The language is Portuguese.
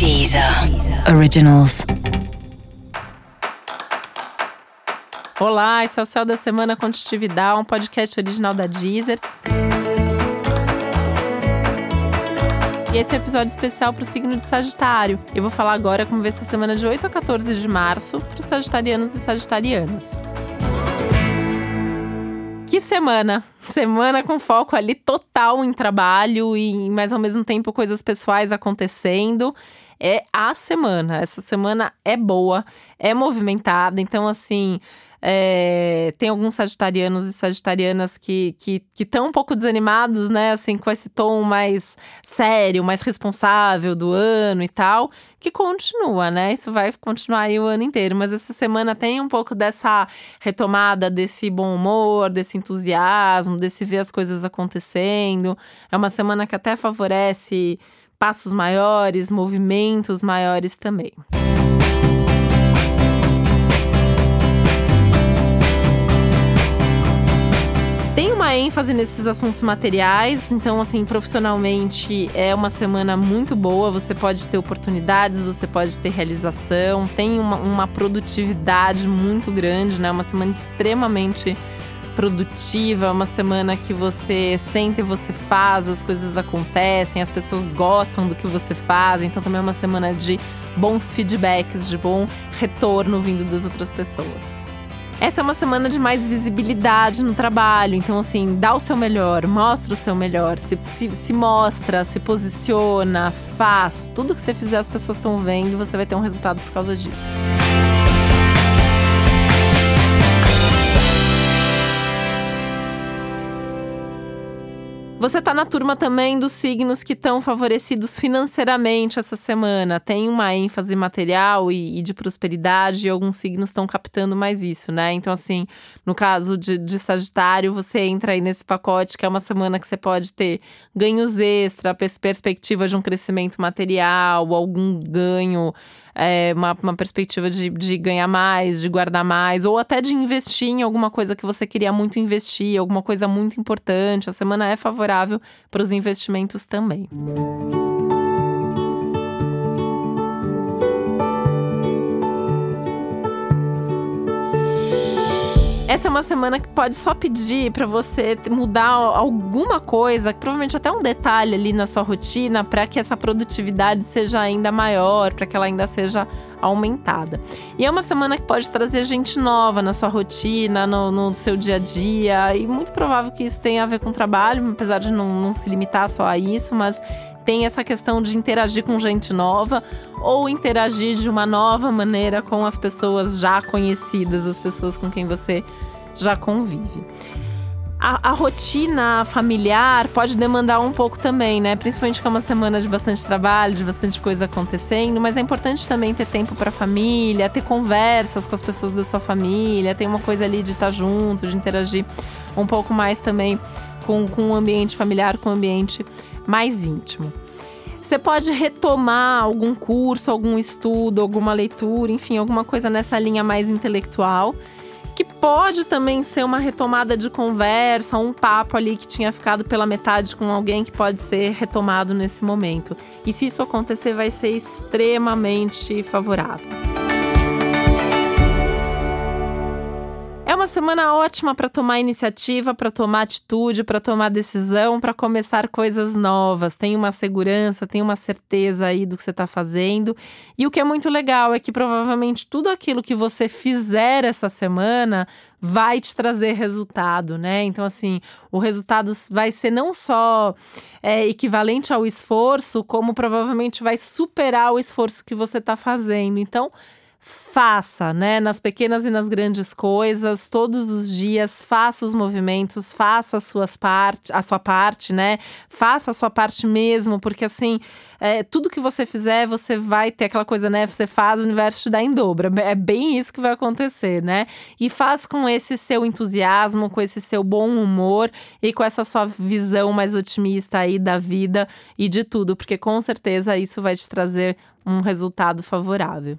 Deezer Originals. Olá, esse é o Céu da Semana Contitividade, um podcast original da Deezer. E esse é um episódio especial para o signo de Sagitário. Eu vou falar agora como vai ser a semana de 8 a 14 de março para os sagitarianos e sagitarianas. Que semana! Semana com foco ali total em trabalho e, mas ao mesmo tempo coisas pessoais acontecendo. É a semana. Essa semana é boa, é movimentada. Então, assim, é, tem alguns sagitarianos e sagitarianas que estão que, que um pouco desanimados, né? Assim, com esse tom mais sério, mais responsável do ano e tal, que continua, né? Isso vai continuar aí o ano inteiro. Mas essa semana tem um pouco dessa retomada desse bom humor, desse entusiasmo, desse ver as coisas acontecendo. É uma semana que até favorece passos maiores, movimentos maiores também. Tem uma ênfase nesses assuntos materiais, então, assim, profissionalmente é uma semana muito boa. Você pode ter oportunidades, você pode ter realização, tem uma, uma produtividade muito grande, né? Uma semana extremamente produtiva, uma semana que você sente você faz, as coisas acontecem, as pessoas gostam do que você faz. Então também é uma semana de bons feedbacks, de bom retorno vindo das outras pessoas. Essa é uma semana de mais visibilidade no trabalho. Então, assim, dá o seu melhor, mostra o seu melhor, se, se, se mostra, se posiciona, faz. Tudo que você fizer, as pessoas estão vendo, você vai ter um resultado por causa disso. Você está na turma também dos signos que estão favorecidos financeiramente essa semana. Tem uma ênfase material e, e de prosperidade, e alguns signos estão captando mais isso, né? Então, assim, no caso de, de, Sagitário, você entra aí nesse pacote que é uma semana que você pode ter ganhos extra, perspectiva de um crescimento material, algum ganho é, uma, uma perspectiva de, de ganhar mais, de guardar mais, ou até de investir em alguma coisa que você queria muito investir, alguma coisa muito importante. A semana é favorável para os investimentos também. Essa é uma semana que pode só pedir para você mudar alguma coisa, provavelmente até um detalhe ali na sua rotina, para que essa produtividade seja ainda maior, para que ela ainda seja aumentada. E é uma semana que pode trazer gente nova na sua rotina, no, no seu dia a dia, e muito provável que isso tenha a ver com trabalho, apesar de não, não se limitar só a isso, mas tem essa questão de interagir com gente nova ou interagir de uma nova maneira com as pessoas já conhecidas, as pessoas com quem você já convive. A, a, rotina familiar pode demandar um pouco também, né? Principalmente que é uma semana de bastante trabalho, de bastante coisa acontecendo, mas é importante também ter tempo para a família, ter conversas com as pessoas da sua família, ter uma coisa ali de estar junto, de interagir um pouco mais também com, com o ambiente familiar, com o ambiente mais íntimo. Você pode retomar algum curso, algum estudo, alguma leitura, enfim, alguma coisa nessa linha mais intelectual, que pode também ser uma retomada de conversa, um papo ali que tinha ficado pela metade com alguém que pode ser retomado nesse momento. E se isso acontecer, vai ser extremamente favorável. Semana ótima para tomar iniciativa, para tomar atitude, para tomar decisão, para começar coisas novas. Tem uma segurança, tem uma certeza aí do que você está fazendo. E o que é muito legal é que provavelmente tudo aquilo que você fizer essa semana vai te trazer resultado, né? Então, assim, o resultado vai ser não só é, equivalente ao esforço, como provavelmente vai superar o esforço que você está fazendo. Então, faça, né? Nas pequenas e nas grandes coisas, todos os dias, faça os movimentos, faça as suas parte, a sua parte, né? Faça a sua parte mesmo, porque assim, é, tudo que você fizer, você vai ter aquela coisa, né? Você faz, o universo te dá em dobra. É bem isso que vai acontecer, né? E faz com esse seu entusiasmo, com esse seu bom humor e com essa sua visão mais otimista aí da vida e de tudo, porque com certeza isso vai te trazer um resultado favorável.